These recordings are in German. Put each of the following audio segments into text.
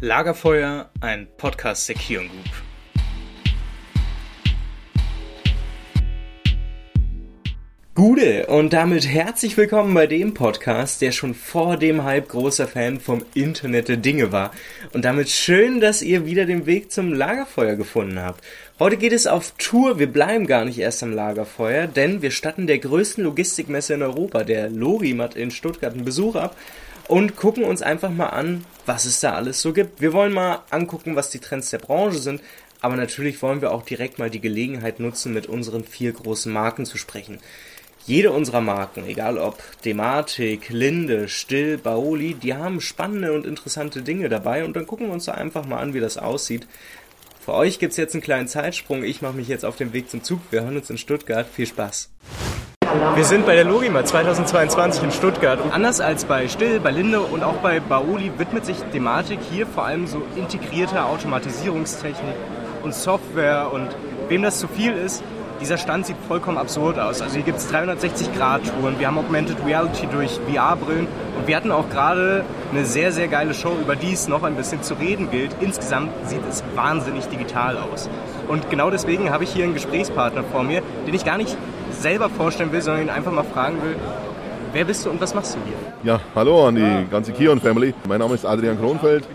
Lagerfeuer, ein Podcast der Kion Group. Gude und damit herzlich willkommen bei dem Podcast, der schon vor dem Hype großer Fan vom Internet der Dinge war. Und damit schön, dass ihr wieder den Weg zum Lagerfeuer gefunden habt. Heute geht es auf Tour. Wir bleiben gar nicht erst am Lagerfeuer, denn wir statten der größten Logistikmesse in Europa, der Lorimat in Stuttgart, einen Besuch ab und gucken uns einfach mal an, was es da alles so gibt. Wir wollen mal angucken, was die Trends der Branche sind, aber natürlich wollen wir auch direkt mal die Gelegenheit nutzen, mit unseren vier großen Marken zu sprechen. Jede unserer Marken, egal ob Dematik, Linde, Still, Baoli, die haben spannende und interessante Dinge dabei und dann gucken wir uns da einfach mal an, wie das aussieht. Für euch gibt's jetzt einen kleinen Zeitsprung. Ich mache mich jetzt auf den Weg zum Zug. Wir hören uns in Stuttgart. Viel Spaß. Wir sind bei der Logima 2022 in Stuttgart. Und anders als bei Still, bei Linde und auch bei Baoli widmet sich Dematik hier vor allem so integrierter Automatisierungstechnik und Software. Und wem das zu viel ist, dieser Stand sieht vollkommen absurd aus. Also hier gibt es 360-Grad-Touren, wir haben Augmented Reality durch VR-Brillen und wir hatten auch gerade eine sehr, sehr geile Show, über die es noch ein bisschen zu reden gilt. Insgesamt sieht es wahnsinnig digital aus. Und genau deswegen habe ich hier einen Gesprächspartner vor mir, den ich gar nicht selber vorstellen will, sondern ihn einfach mal fragen will, wer bist du und was machst du hier? Ja, hallo an die ganze Kion Family. Mein Name ist Adrian Kronfeld.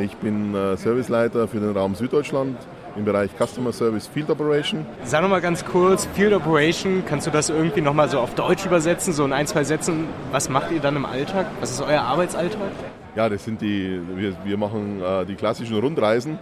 Ich bin äh, Serviceleiter für den Raum Süddeutschland im Bereich Customer Service Field Operation. Sag nochmal ganz kurz, Field Operation, kannst du das irgendwie nochmal so auf Deutsch übersetzen, so in ein, zwei Sätzen? Was macht ihr dann im Alltag? Was ist euer Arbeitsalltag? Ja, das sind die, wir, wir machen äh, die klassischen Rundreisen.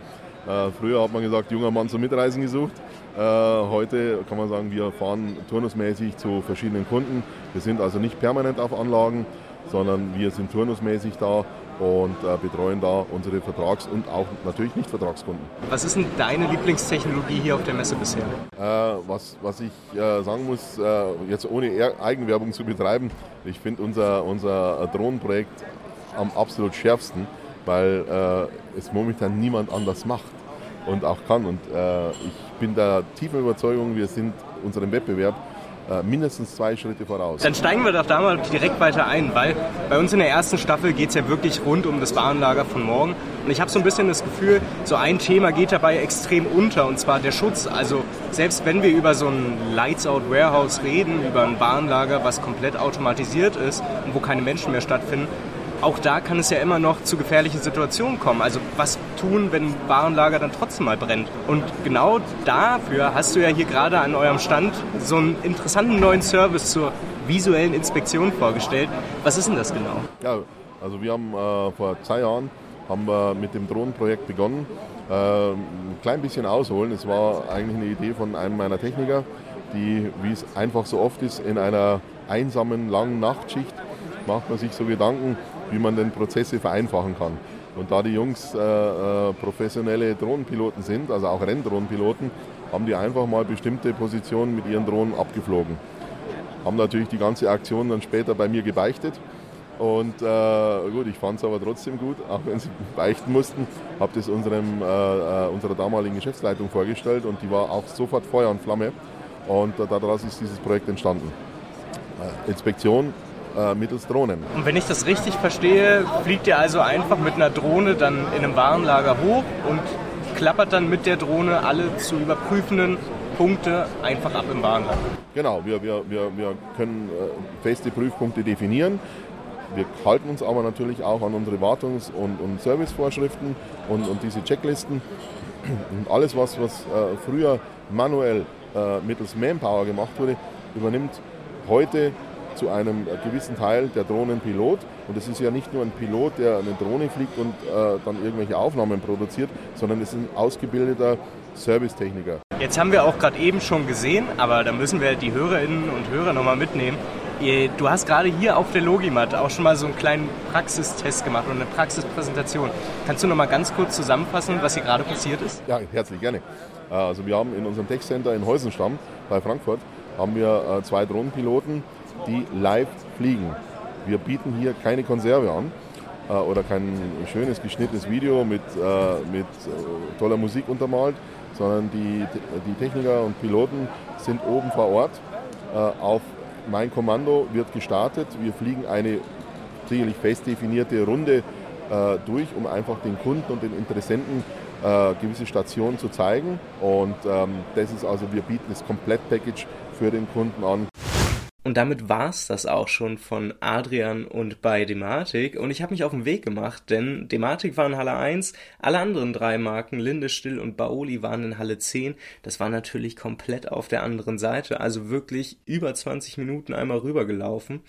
Äh, früher hat man gesagt, junger Mann zum Mitreisen gesucht. Äh, heute kann man sagen, wir fahren turnusmäßig zu verschiedenen Kunden. Wir sind also nicht permanent auf Anlagen, sondern wir sind turnusmäßig da und äh, betreuen da unsere Vertrags- und auch natürlich Nicht-Vertragskunden. Was ist denn deine Lieblingstechnologie hier auf der Messe bisher? Äh, was, was ich äh, sagen muss, äh, jetzt ohne Eigenwerbung zu betreiben, ich finde unser, unser Drohnenprojekt am absolut schärfsten, weil äh, es momentan niemand anders macht und auch kann. Und äh, ich bin der tiefen Überzeugung, wir sind unserem Wettbewerb mindestens zwei Schritte voraus. Dann steigen wir doch da mal direkt weiter ein, weil bei uns in der ersten Staffel geht es ja wirklich rund um das Warenlager von morgen. Und ich habe so ein bisschen das Gefühl, so ein Thema geht dabei extrem unter, und zwar der Schutz. Also selbst wenn wir über so ein Lights-Out Warehouse reden, über ein Warenlager, was komplett automatisiert ist und wo keine Menschen mehr stattfinden, auch da kann es ja immer noch zu gefährlichen Situationen kommen. Also was tun, wenn ein Warenlager dann trotzdem mal brennt? Und genau dafür hast du ja hier gerade an eurem Stand so einen interessanten neuen Service zur visuellen Inspektion vorgestellt. Was ist denn das genau? Ja, also wir haben äh, vor zwei Jahren haben wir mit dem Drohnenprojekt begonnen. Äh, ein klein bisschen ausholen. Es war eigentlich eine Idee von einem meiner Techniker, die, wie es einfach so oft ist, in einer einsamen, langen Nachtschicht macht man sich so Gedanken, wie man denn Prozesse vereinfachen kann. Und da die Jungs äh, äh, professionelle Drohnenpiloten sind, also auch Renndrohnenpiloten, haben die einfach mal bestimmte Positionen mit ihren Drohnen abgeflogen. Haben natürlich die ganze Aktion dann später bei mir gebeichtet. Und äh, gut, ich fand es aber trotzdem gut, auch wenn sie beichten mussten. Habe das unserem, äh, äh, unserer damaligen Geschäftsleitung vorgestellt und die war auch sofort Feuer und Flamme. Und äh, daraus ist dieses Projekt entstanden. Inspektion äh, mittels Drohnen. Und wenn ich das richtig verstehe, fliegt ihr also einfach mit einer Drohne dann in einem Warenlager hoch und klappert dann mit der Drohne alle zu überprüfenden Punkte einfach ab im Warenlager. Genau, wir, wir, wir, wir können äh, feste Prüfpunkte definieren. Wir halten uns aber natürlich auch an unsere Wartungs- und, und Servicevorschriften und, und diese Checklisten. Und alles, was, was äh, früher manuell äh, mittels Manpower gemacht wurde, übernimmt heute zu einem gewissen Teil der Drohnenpilot. Und es ist ja nicht nur ein Pilot, der eine Drohne fliegt und äh, dann irgendwelche Aufnahmen produziert, sondern es ist ein ausgebildeter Servicetechniker. Jetzt haben wir auch gerade eben schon gesehen, aber da müssen wir die Hörerinnen und Hörer nochmal mitnehmen. Du hast gerade hier auf der Logimat auch schon mal so einen kleinen Praxistest gemacht und eine Praxispräsentation. Kannst du noch mal ganz kurz zusammenfassen, was hier gerade passiert ist? Ja, herzlich gerne. Äh, also wir haben in unserem Tech-Center in Heusenstamm bei Frankfurt haben wir äh, zwei Drohnenpiloten, die live fliegen. Wir bieten hier keine Konserve an äh, oder kein schönes geschnittenes Video mit, äh, mit äh, toller Musik untermalt, sondern die, die Techniker und Piloten sind oben vor Ort äh, auf mein Kommando wird gestartet. Wir fliegen eine sicherlich fest definierte Runde äh, durch, um einfach den Kunden und den Interessenten äh, gewisse Stationen zu zeigen. Und ähm, das ist also, wir bieten das Komplettpackage für den Kunden an. Und damit war's das auch schon von Adrian und bei Dematik. Und ich habe mich auf den Weg gemacht, denn Dematik war in Halle 1, alle anderen drei Marken, Linde, Still und Baoli, waren in Halle 10. Das war natürlich komplett auf der anderen Seite, also wirklich über 20 Minuten einmal rübergelaufen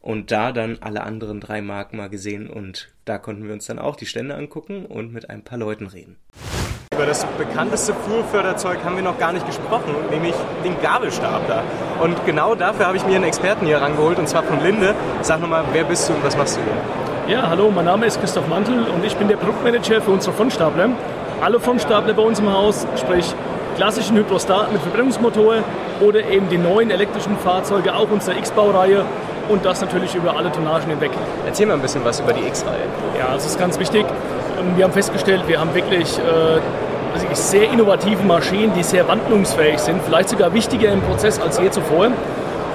und da dann alle anderen drei Marken mal gesehen und da konnten wir uns dann auch die Stände angucken und mit ein paar Leuten reden. Über das bekannteste Flurförderzeug haben wir noch gar nicht gesprochen, nämlich den Gabelstapler. Und genau dafür habe ich mir einen Experten hier rangeholt, und zwar von Linde. Sag nochmal, wer bist du und was machst du hier? Ja, hallo, mein Name ist Christoph Mantel und ich bin der Produktmanager für unsere Frontstapler. Alle Frontstapler bei uns im Haus, sprich klassischen Hydrostat mit Verbrennungsmotor oder eben die neuen elektrischen Fahrzeuge, auch unsere X-Baureihe und das natürlich über alle Tonnagen hinweg. Erzähl mal ein bisschen was über die X-Reihe. Ja, das ist ganz wichtig. Wir haben festgestellt, wir haben wirklich äh, sehr innovative Maschinen, die sehr wandlungsfähig sind, vielleicht sogar wichtiger im Prozess als je zuvor.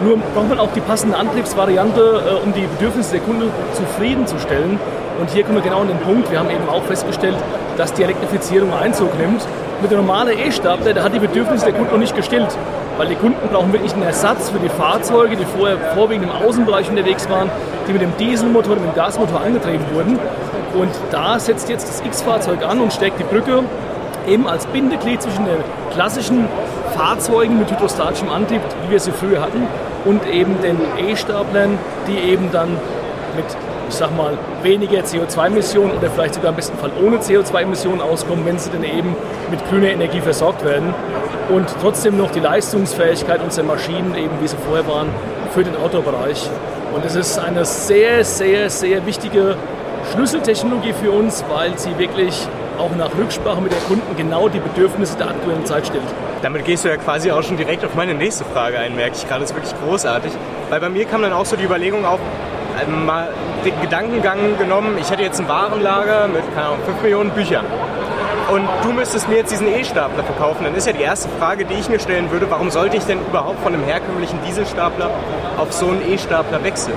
Nur braucht man auch die passende Antriebsvariante, äh, um die Bedürfnisse der Kunden zufriedenzustellen. Und hier kommen wir genau an den Punkt. Wir haben eben auch festgestellt, dass die Elektrifizierung Einzug nimmt. Mit der normalen E-Stapler, der hat die Bedürfnisse der Kunden noch nicht gestillt. Weil die Kunden brauchen wirklich einen Ersatz für die Fahrzeuge, die vorher vorwiegend im Außenbereich unterwegs waren, die mit dem Dieselmotor, mit dem Gasmotor angetrieben wurden. Und da setzt jetzt das X-Fahrzeug an und steckt die Brücke eben als Bindeglied zwischen den klassischen Fahrzeugen mit hydrostatischem Antrieb, wie wir sie früher hatten, und eben den E-Staplern, die eben dann mit, ich sag mal, weniger CO2-Emissionen oder vielleicht sogar im besten Fall ohne CO2-Emissionen auskommen, wenn sie dann eben mit grüner Energie versorgt werden und trotzdem noch die Leistungsfähigkeit unserer Maschinen, eben wie sie vorher waren, für den Autobereich. Und es ist eine sehr, sehr, sehr wichtige Schlüsseltechnologie für uns, weil sie wirklich auch nach Rücksprache mit den Kunden genau die Bedürfnisse der aktuellen Zeit stellt. Damit gehst du ja quasi auch schon direkt auf meine nächste Frage ein, merke ich gerade. Das ist wirklich großartig. Weil bei mir kam dann auch so die Überlegung auf, äh, mal den Gedankengang genommen, ich hätte jetzt ein Warenlager mit, keine Ahnung, 5 Millionen Büchern. Und du müsstest mir jetzt diesen E-Stapler verkaufen. Dann ist ja die erste Frage, die ich mir stellen würde, warum sollte ich denn überhaupt von einem herkömmlichen Dieselstapler auf so einen E-Stapler wechseln?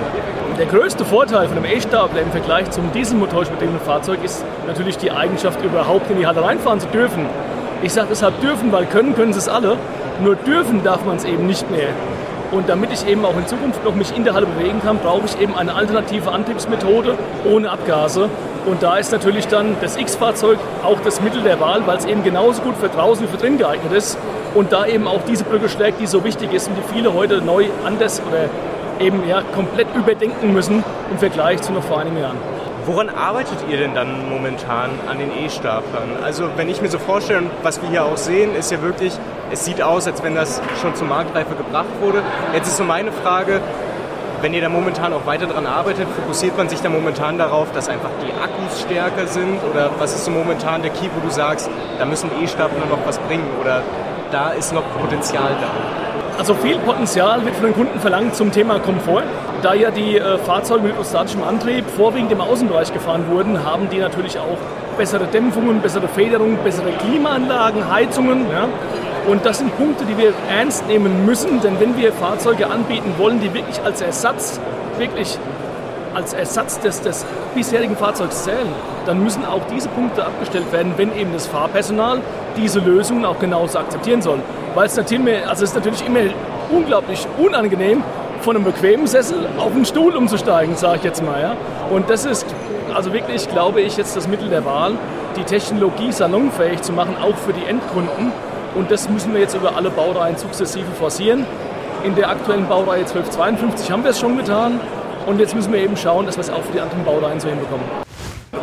Der größte Vorteil von einem E-Stapler im Vergleich zum dieselmotorisch betriebenen Fahrzeug ist natürlich die Eigenschaft, überhaupt in die Halle reinfahren zu dürfen. Ich sage deshalb dürfen, weil können können sie es alle, nur dürfen darf man es eben nicht mehr. Und damit ich eben auch in Zukunft noch mich in der Halle bewegen kann, brauche ich eben eine alternative Antriebsmethode ohne Abgase. Und da ist natürlich dann das X-Fahrzeug auch das Mittel der Wahl, weil es eben genauso gut für draußen wie für drin geeignet ist. Und da eben auch diese Brücke schlägt, die so wichtig ist und die viele heute neu anders oder eben ja, komplett überdenken müssen im Vergleich zu noch vor einigen Jahren. Woran arbeitet ihr denn dann momentan an den E-Staplern? Also wenn ich mir so vorstelle, was wir hier auch sehen, ist ja wirklich, es sieht aus, als wenn das schon zur Marktreife gebracht wurde. Jetzt ist so meine Frage, wenn ihr da momentan auch weiter dran arbeitet, fokussiert man sich da momentan darauf, dass einfach die Akkus stärker sind? Oder was ist so momentan der Key, wo du sagst, da müssen E-Stapler noch was bringen? Oder da ist noch Potenzial da? Also viel Potenzial wird von den Kunden verlangt zum Thema Komfort. Da ja die äh, Fahrzeuge mit hydrostatischem Antrieb vorwiegend im Außenbereich gefahren wurden, haben die natürlich auch bessere Dämpfungen, bessere Federung, bessere Klimaanlagen, Heizungen. Ja? Und das sind Punkte, die wir ernst nehmen müssen, denn wenn wir Fahrzeuge anbieten wollen, die wirklich als Ersatz, wirklich als Ersatz des, des bisherigen Fahrzeugs zählen, dann müssen auch diese Punkte abgestellt werden, wenn eben das Fahrpersonal diese Lösungen auch genauso akzeptieren soll. Weil es natürlich, also es ist natürlich immer unglaublich unangenehm, von einem bequemen Sessel auf einen Stuhl umzusteigen, sage ich jetzt mal. Ja? Und das ist also wirklich, glaube ich, jetzt das Mittel der Wahl, die Technologie salonfähig zu machen, auch für die Endkunden. Und das müssen wir jetzt über alle Baureihen sukzessive forcieren. In der aktuellen Baureihe 1252 haben wir es schon getan. Und jetzt müssen wir eben schauen, dass wir es auch für die anderen Baureihen so hinbekommen.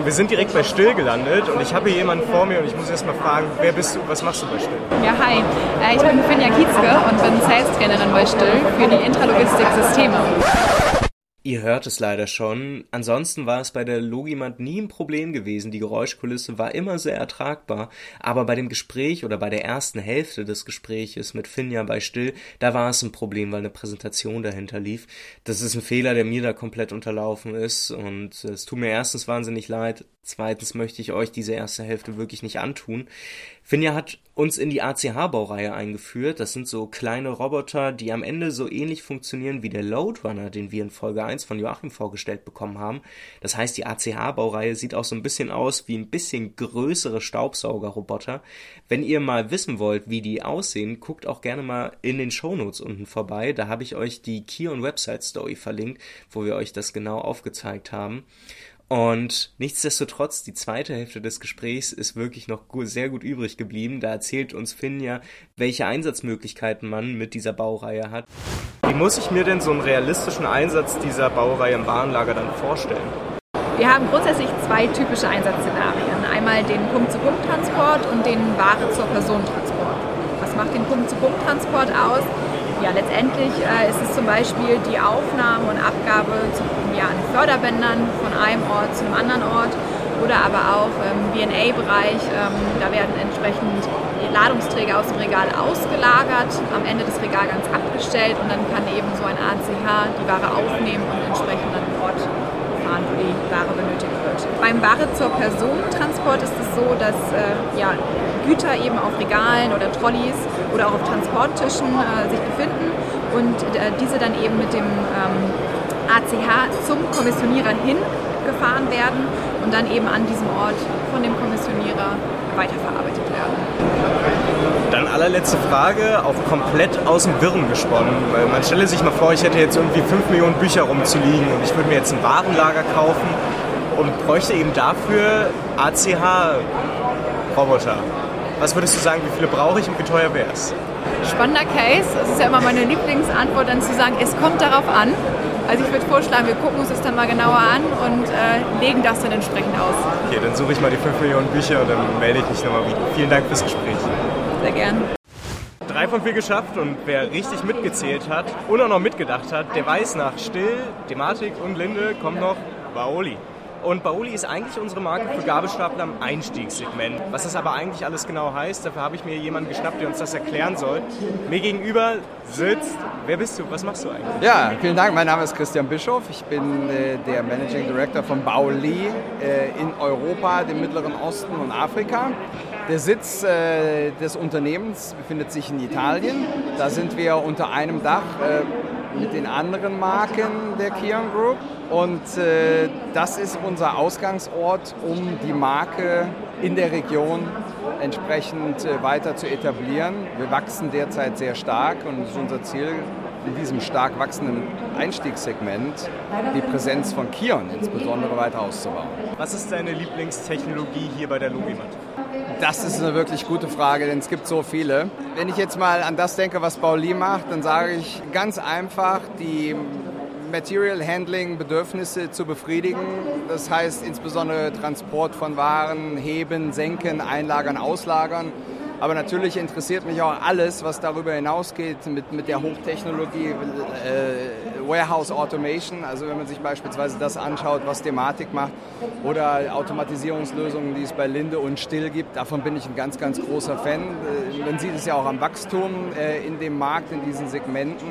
Wir sind direkt bei Still gelandet und ich habe hier jemanden vor mir und ich muss erst mal fragen, wer bist du, was machst du bei Still? Ja, hi. Äh, ich bin Finja Kietzke und bin Sales-Trainerin bei Still für die Intralogistik-Systeme. Ihr hört es leider schon. Ansonsten war es bei der Logimand nie ein Problem gewesen. Die Geräuschkulisse war immer sehr ertragbar. Aber bei dem Gespräch oder bei der ersten Hälfte des Gespräches mit Finja bei Still, da war es ein Problem, weil eine Präsentation dahinter lief. Das ist ein Fehler, der mir da komplett unterlaufen ist. Und es tut mir erstens wahnsinnig leid. Zweitens möchte ich euch diese erste Hälfte wirklich nicht antun. Finja hat uns in die ACH-Baureihe eingeführt. Das sind so kleine Roboter, die am Ende so ähnlich funktionieren wie der Loadrunner, den wir in Folge 1 von Joachim vorgestellt bekommen haben. Das heißt, die ACH-Baureihe sieht auch so ein bisschen aus wie ein bisschen größere Staubsaugerroboter. Wenn ihr mal wissen wollt, wie die aussehen, guckt auch gerne mal in den Shownotes unten vorbei. Da habe ich euch die Kion Website Story verlinkt, wo wir euch das genau aufgezeigt haben. Und nichtsdestotrotz, die zweite Hälfte des Gesprächs ist wirklich noch sehr gut übrig geblieben. Da erzählt uns Finja, welche Einsatzmöglichkeiten man mit dieser Baureihe hat. Wie muss ich mir denn so einen realistischen Einsatz dieser Baureihe im Warenlager dann vorstellen? Wir haben grundsätzlich zwei typische Einsatzszenarien. Einmal den Punkt-zu-Punkt-Transport und den Ware-zur-Person-Transport. Was macht den Punkt-zu-Punkt-Transport aus? Ja, letztendlich äh, ist es zum Beispiel die Aufnahme und Abgabe zu, ja, an Förderbändern von einem Ort zu einem anderen Ort oder aber auch im BNA-Bereich. Ähm, da werden entsprechend Ladungsträger aus dem Regal ausgelagert, am Ende des Regalgangs abgestellt und dann kann eben so ein ACH die Ware aufnehmen und entsprechend an den Ort fahren, wo die Ware benötigt wird. Beim Ware zur Personentransport ist es so, dass äh, ja, Güter eben auf Regalen oder Trolleys oder auch auf Transporttischen äh, sich befinden und äh, diese dann eben mit dem ähm, ACH zum Kommissionierer hingefahren werden und dann eben an diesem Ort von dem Kommissionierer weiterverarbeitet werden. Dann allerletzte Frage, auch komplett aus dem Wirren gesponnen. Weil man stelle sich mal vor, ich hätte jetzt irgendwie 5 Millionen Bücher rumzuliegen und ich würde mir jetzt ein Warenlager kaufen und bräuchte eben dafür ACH-Roboter. Was würdest du sagen, wie viele brauche ich und wie teuer wäre es? Spannender Case. Das ist ja immer meine Lieblingsantwort, dann zu sagen, es kommt darauf an. Also ich würde vorschlagen, wir gucken uns das dann mal genauer an und äh, legen das dann entsprechend aus. Okay, dann suche ich mal die 5 Millionen Bücher und dann melde ich mich nochmal wieder. Vielen Dank fürs Gespräch. Sehr gern. Drei von vier geschafft und wer richtig mitgezählt hat und auch noch mitgedacht hat, der weiß nach Still, Thematik und Linde kommt noch Baoli. Und Baoli ist eigentlich unsere Marke für Gabelstapler im Einstiegssegment. Was das aber eigentlich alles genau heißt, dafür habe ich mir jemanden geschnappt, der uns das erklären soll. Mir gegenüber sitzt, wer bist du, was machst du eigentlich? Ja, vielen Dank. Mein Name ist Christian Bischof. Ich bin äh, der Managing Director von Baoli äh, in Europa, dem Mittleren Osten und Afrika. Der Sitz äh, des Unternehmens befindet sich in Italien. Da sind wir unter einem Dach äh, mit den anderen Marken der Kion Group. Und äh, das ist unser Ausgangsort, um die Marke in der Region entsprechend äh, weiter zu etablieren. Wir wachsen derzeit sehr stark und es ist unser Ziel, in diesem stark wachsenden Einstiegssegment die Präsenz von Kion insbesondere weiter auszubauen. Was ist deine Lieblingstechnologie hier bei der Logimat? Das ist eine wirklich gute Frage, denn es gibt so viele. Wenn ich jetzt mal an das denke, was Pauli macht, dann sage ich ganz einfach, die Material Handling Bedürfnisse zu befriedigen. Das heißt insbesondere Transport von Waren, Heben, Senken, Einlagern, Auslagern. Aber natürlich interessiert mich auch alles, was darüber hinausgeht mit, mit der Hochtechnologie, äh, Warehouse Automation. Also wenn man sich beispielsweise das anschaut, was Thematik macht oder Automatisierungslösungen, die es bei Linde und Still gibt, davon bin ich ein ganz, ganz großer Fan. Äh, man sieht es ja auch am Wachstum äh, in dem Markt, in diesen Segmenten.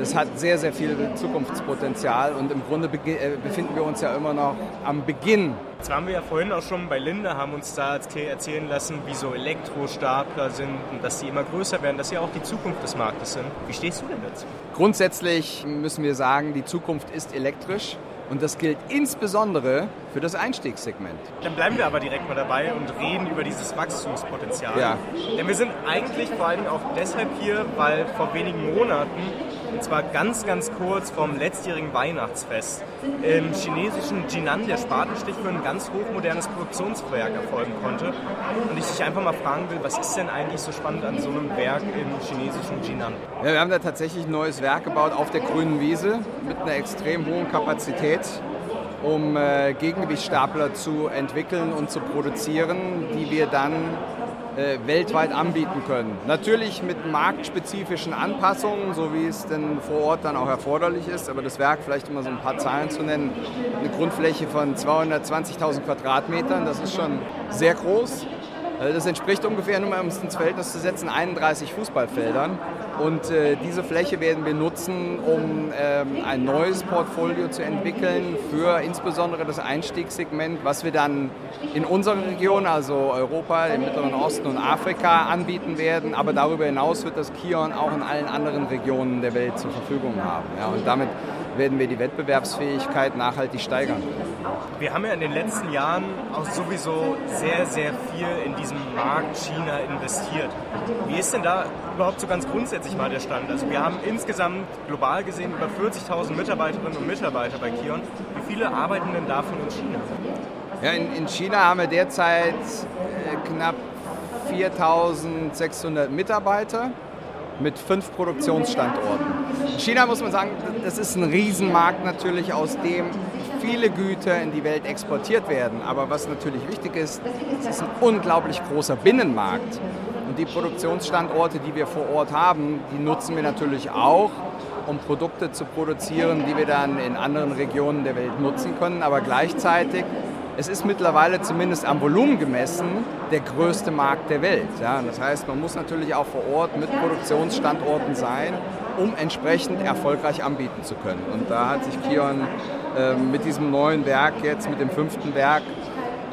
Das hat sehr, sehr viel Zukunftspotenzial und im Grunde äh, befinden wir uns ja immer noch am Beginn. Jetzt waren wir ja vorhin auch schon bei Linde, haben uns da erzählen lassen, wie so Elektrostapler sind und dass sie immer größer werden, dass sie auch die Zukunft des Marktes sind. Wie stehst du denn dazu? Grundsätzlich müssen wir sagen, die Zukunft ist elektrisch. Und das gilt insbesondere für das Einstiegssegment. Dann bleiben wir aber direkt mal dabei und reden über dieses Wachstumspotenzial. Ja. Denn wir sind eigentlich vor allem auch deshalb hier, weil vor wenigen Monaten und zwar ganz, ganz kurz vom letztjährigen Weihnachtsfest im chinesischen Jinan der Spatenstich für ein ganz hochmodernes Produktionswerk erfolgen konnte. Und ich dich einfach mal fragen will, was ist denn eigentlich so spannend an so einem Werk im chinesischen Jinan? Ja, wir haben da tatsächlich ein neues Werk gebaut auf der grünen Wiese mit einer extrem hohen Kapazität um äh, Gegengewichtstapler zu entwickeln und zu produzieren, die wir dann äh, weltweit anbieten können. Natürlich mit marktspezifischen Anpassungen, so wie es denn vor Ort dann auch erforderlich ist, aber das Werk vielleicht immer so ein paar Zahlen zu nennen. Eine Grundfläche von 220.000 Quadratmetern, das ist schon sehr groß. Äh, das entspricht ungefähr, um es ins Verhältnis zu setzen, 31 Fußballfeldern. Und äh, diese Fläche werden wir nutzen, um ähm, ein neues Portfolio zu entwickeln für insbesondere das Einstiegssegment, was wir dann in unserer Region, also Europa, dem Mittleren Osten und Afrika anbieten werden. Aber darüber hinaus wird das Kion auch in allen anderen Regionen der Welt zur Verfügung haben. Ja, und damit werden wir die Wettbewerbsfähigkeit nachhaltig steigern. Wir haben ja in den letzten Jahren auch sowieso sehr, sehr viel in diesem Markt China investiert. Wie ist denn da überhaupt so ganz grundsätzlich mal der Stand? Also wir haben insgesamt global gesehen über 40.000 Mitarbeiterinnen und Mitarbeiter bei Kion. Wie viele arbeiten denn davon in China? Ja, in, in China haben wir derzeit äh, knapp 4.600 Mitarbeiter mit fünf Produktionsstandorten. In China muss man sagen, das ist ein Riesenmarkt natürlich, aus dem viele Güter in die Welt exportiert werden. Aber was natürlich wichtig ist, es ist ein unglaublich großer Binnenmarkt. Und die Produktionsstandorte, die wir vor Ort haben, die nutzen wir natürlich auch, um Produkte zu produzieren, die wir dann in anderen Regionen der Welt nutzen können. Aber gleichzeitig es ist mittlerweile zumindest am Volumen gemessen der größte Markt der Welt. Ja, das heißt, man muss natürlich auch vor Ort mit Produktionsstandorten sein, um entsprechend erfolgreich anbieten zu können. Und da hat sich Kion äh, mit diesem neuen Werk jetzt, mit dem fünften Werk,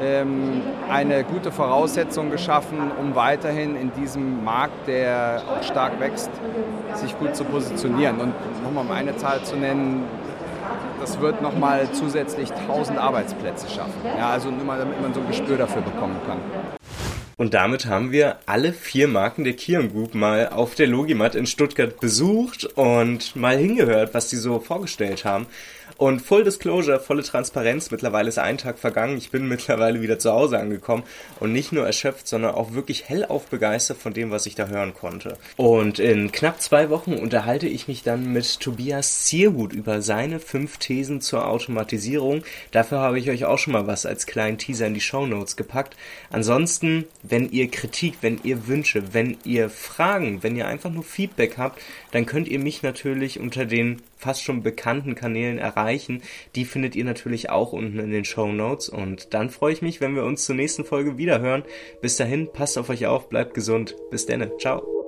ähm, eine gute Voraussetzung geschaffen, um weiterhin in diesem Markt, der auch stark wächst, sich gut zu positionieren. Und nochmal um eine Zahl zu nennen, das wird nochmal zusätzlich 1000 Arbeitsplätze schaffen. Ja, also immer, damit man so ein Gespür dafür bekommen kann. Und damit haben wir alle vier Marken der Kion Group mal auf der Logimat in Stuttgart besucht und mal hingehört, was die so vorgestellt haben. Und Full Disclosure, volle Transparenz, mittlerweile ist ein Tag vergangen. Ich bin mittlerweile wieder zu Hause angekommen und nicht nur erschöpft, sondern auch wirklich hellauf begeistert von dem, was ich da hören konnte. Und in knapp zwei Wochen unterhalte ich mich dann mit Tobias Zierhut über seine fünf Thesen zur Automatisierung. Dafür habe ich euch auch schon mal was als kleinen Teaser in die Show Notes gepackt. Ansonsten, wenn ihr Kritik, wenn ihr Wünsche, wenn ihr Fragen, wenn ihr einfach nur Feedback habt, dann könnt ihr mich natürlich unter den fast schon bekannten Kanälen erreichen. Die findet ihr natürlich auch unten in den Show Notes. Und dann freue ich mich, wenn wir uns zur nächsten Folge wieder hören. Bis dahin, passt auf euch auf, bleibt gesund. Bis dann. Ciao.